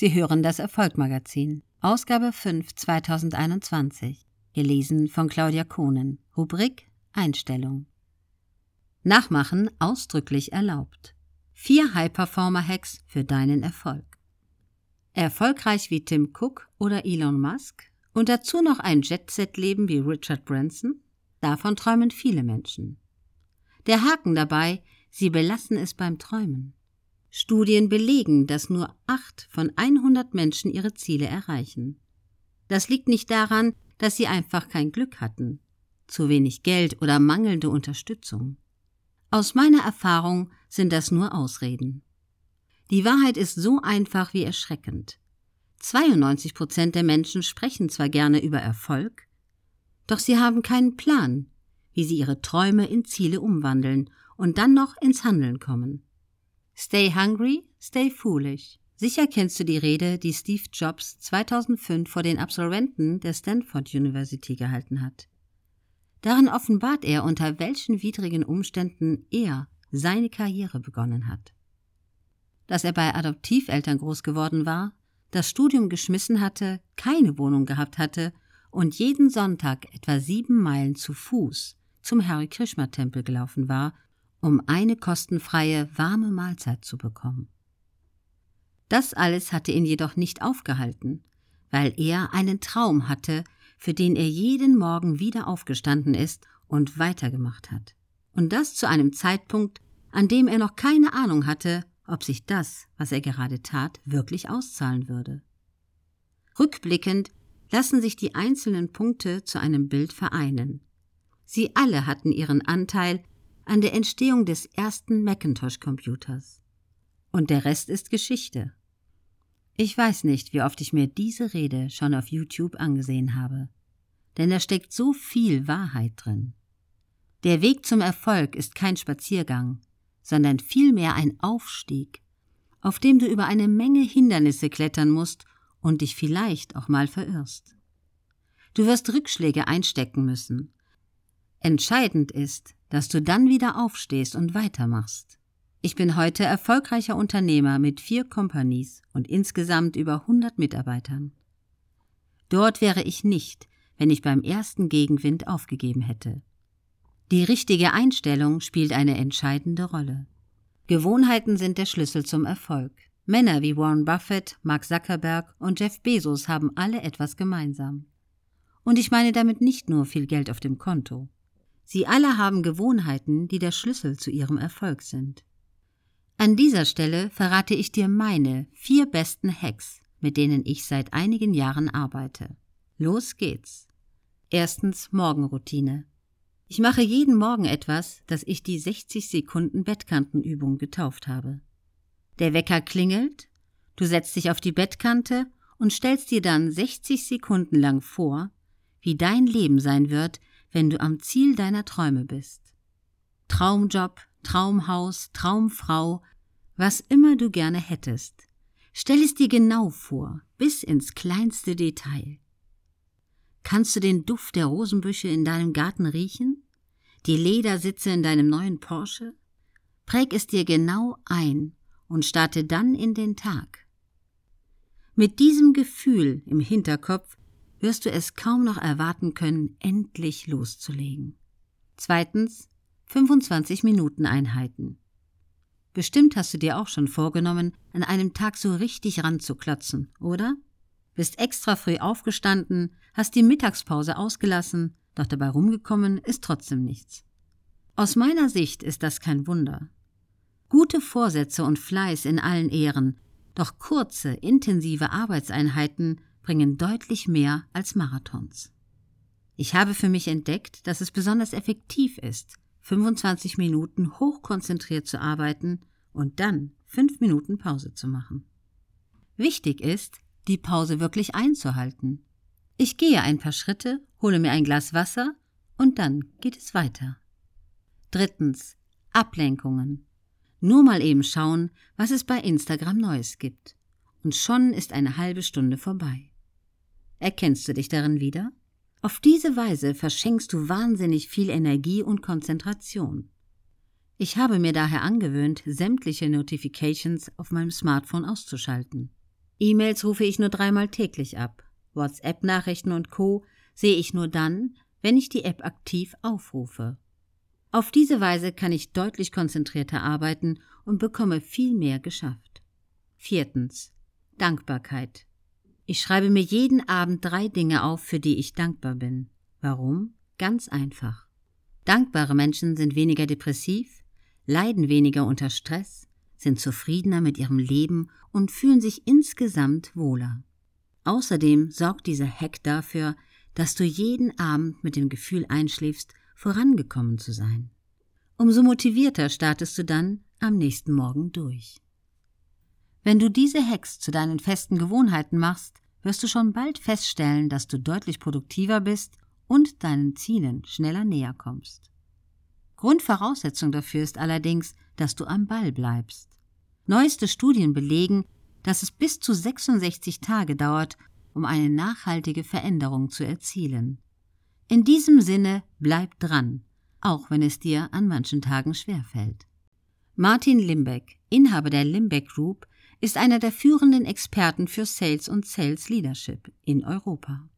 Sie hören das Erfolgmagazin, Ausgabe 5 2021, gelesen von Claudia Kohnen, Rubrik Einstellung. Nachmachen ausdrücklich erlaubt. Vier High-Performer-Hacks für deinen Erfolg. Erfolgreich wie Tim Cook oder Elon Musk und dazu noch ein Jet-Set-Leben wie Richard Branson? Davon träumen viele Menschen. Der Haken dabei, sie belassen es beim Träumen. Studien belegen, dass nur acht von 100 Menschen ihre Ziele erreichen. Das liegt nicht daran, dass sie einfach kein Glück hatten, zu wenig Geld oder mangelnde Unterstützung. Aus meiner Erfahrung sind das nur Ausreden. Die Wahrheit ist so einfach wie erschreckend. 92 Prozent der Menschen sprechen zwar gerne über Erfolg, doch sie haben keinen Plan, wie sie ihre Träume in Ziele umwandeln und dann noch ins Handeln kommen. Stay hungry, stay foolish. Sicher kennst du die Rede, die Steve Jobs 2005 vor den Absolventen der Stanford University gehalten hat. Darin offenbart er, unter welchen widrigen Umständen er seine Karriere begonnen hat. Dass er bei Adoptiveltern groß geworden war, das Studium geschmissen hatte, keine Wohnung gehabt hatte und jeden Sonntag etwa sieben Meilen zu Fuß zum Harry Krishma Tempel gelaufen war, um eine kostenfreie, warme Mahlzeit zu bekommen. Das alles hatte ihn jedoch nicht aufgehalten, weil er einen Traum hatte, für den er jeden Morgen wieder aufgestanden ist und weitergemacht hat. Und das zu einem Zeitpunkt, an dem er noch keine Ahnung hatte, ob sich das, was er gerade tat, wirklich auszahlen würde. Rückblickend lassen sich die einzelnen Punkte zu einem Bild vereinen. Sie alle hatten ihren Anteil an der Entstehung des ersten Macintosh-Computers. Und der Rest ist Geschichte. Ich weiß nicht, wie oft ich mir diese Rede schon auf YouTube angesehen habe, denn da steckt so viel Wahrheit drin. Der Weg zum Erfolg ist kein Spaziergang, sondern vielmehr ein Aufstieg, auf dem du über eine Menge Hindernisse klettern musst und dich vielleicht auch mal verirrst. Du wirst Rückschläge einstecken müssen. Entscheidend ist, dass du dann wieder aufstehst und weitermachst. Ich bin heute erfolgreicher Unternehmer mit vier Companies und insgesamt über 100 Mitarbeitern. Dort wäre ich nicht, wenn ich beim ersten Gegenwind aufgegeben hätte. Die richtige Einstellung spielt eine entscheidende Rolle. Gewohnheiten sind der Schlüssel zum Erfolg. Männer wie Warren Buffett, Mark Zuckerberg und Jeff Bezos haben alle etwas gemeinsam. Und ich meine damit nicht nur viel Geld auf dem Konto. Sie alle haben Gewohnheiten, die der Schlüssel zu ihrem Erfolg sind. An dieser Stelle verrate ich dir meine vier besten Hacks, mit denen ich seit einigen Jahren arbeite. Los geht's. Erstens Morgenroutine. Ich mache jeden Morgen etwas, das ich die 60 Sekunden Bettkantenübung getauft habe. Der Wecker klingelt, du setzt dich auf die Bettkante und stellst dir dann 60 Sekunden lang vor, wie dein Leben sein wird, wenn du am Ziel deiner Träume bist. Traumjob, Traumhaus, Traumfrau, was immer du gerne hättest. Stell es dir genau vor, bis ins kleinste Detail. Kannst du den Duft der Rosenbüsche in deinem Garten riechen? Die Ledersitze in deinem neuen Porsche? Präg es dir genau ein und starte dann in den Tag. Mit diesem Gefühl im Hinterkopf wirst du es kaum noch erwarten können, endlich loszulegen. Zweitens 25 Minuten Einheiten. Bestimmt hast du dir auch schon vorgenommen, an einem Tag so richtig ranzuklotzen, oder? Bist extra früh aufgestanden, hast die Mittagspause ausgelassen, doch dabei rumgekommen ist trotzdem nichts. Aus meiner Sicht ist das kein Wunder. Gute Vorsätze und Fleiß in allen Ehren, doch kurze, intensive Arbeitseinheiten bringen deutlich mehr als Marathons. Ich habe für mich entdeckt, dass es besonders effektiv ist, 25 Minuten hochkonzentriert zu arbeiten und dann 5 Minuten Pause zu machen. Wichtig ist, die Pause wirklich einzuhalten. Ich gehe ein paar Schritte, hole mir ein Glas Wasser und dann geht es weiter. Drittens. Ablenkungen. Nur mal eben schauen, was es bei Instagram Neues gibt. Und schon ist eine halbe Stunde vorbei. Erkennst du dich darin wieder? Auf diese Weise verschenkst du wahnsinnig viel Energie und Konzentration. Ich habe mir daher angewöhnt, sämtliche Notifications auf meinem Smartphone auszuschalten. E-Mails rufe ich nur dreimal täglich ab. WhatsApp-Nachrichten und Co. sehe ich nur dann, wenn ich die App aktiv aufrufe. Auf diese Weise kann ich deutlich konzentrierter arbeiten und bekomme viel mehr geschafft. Viertens. Dankbarkeit. Ich schreibe mir jeden Abend drei Dinge auf, für die ich dankbar bin. Warum? Ganz einfach. Dankbare Menschen sind weniger depressiv, leiden weniger unter Stress, sind zufriedener mit ihrem Leben und fühlen sich insgesamt wohler. Außerdem sorgt dieser Hack dafür, dass du jeden Abend mit dem Gefühl einschläfst, vorangekommen zu sein. Umso motivierter startest du dann am nächsten Morgen durch. Wenn du diese Hacks zu deinen festen Gewohnheiten machst, wirst du schon bald feststellen, dass du deutlich produktiver bist und deinen Zielen schneller näher kommst. Grundvoraussetzung dafür ist allerdings, dass du am Ball bleibst. Neueste Studien belegen, dass es bis zu 66 Tage dauert, um eine nachhaltige Veränderung zu erzielen. In diesem Sinne bleib dran, auch wenn es dir an manchen Tagen schwerfällt. Martin Limbeck, Inhaber der Limbeck Group, ist einer der führenden Experten für Sales und Sales Leadership in Europa.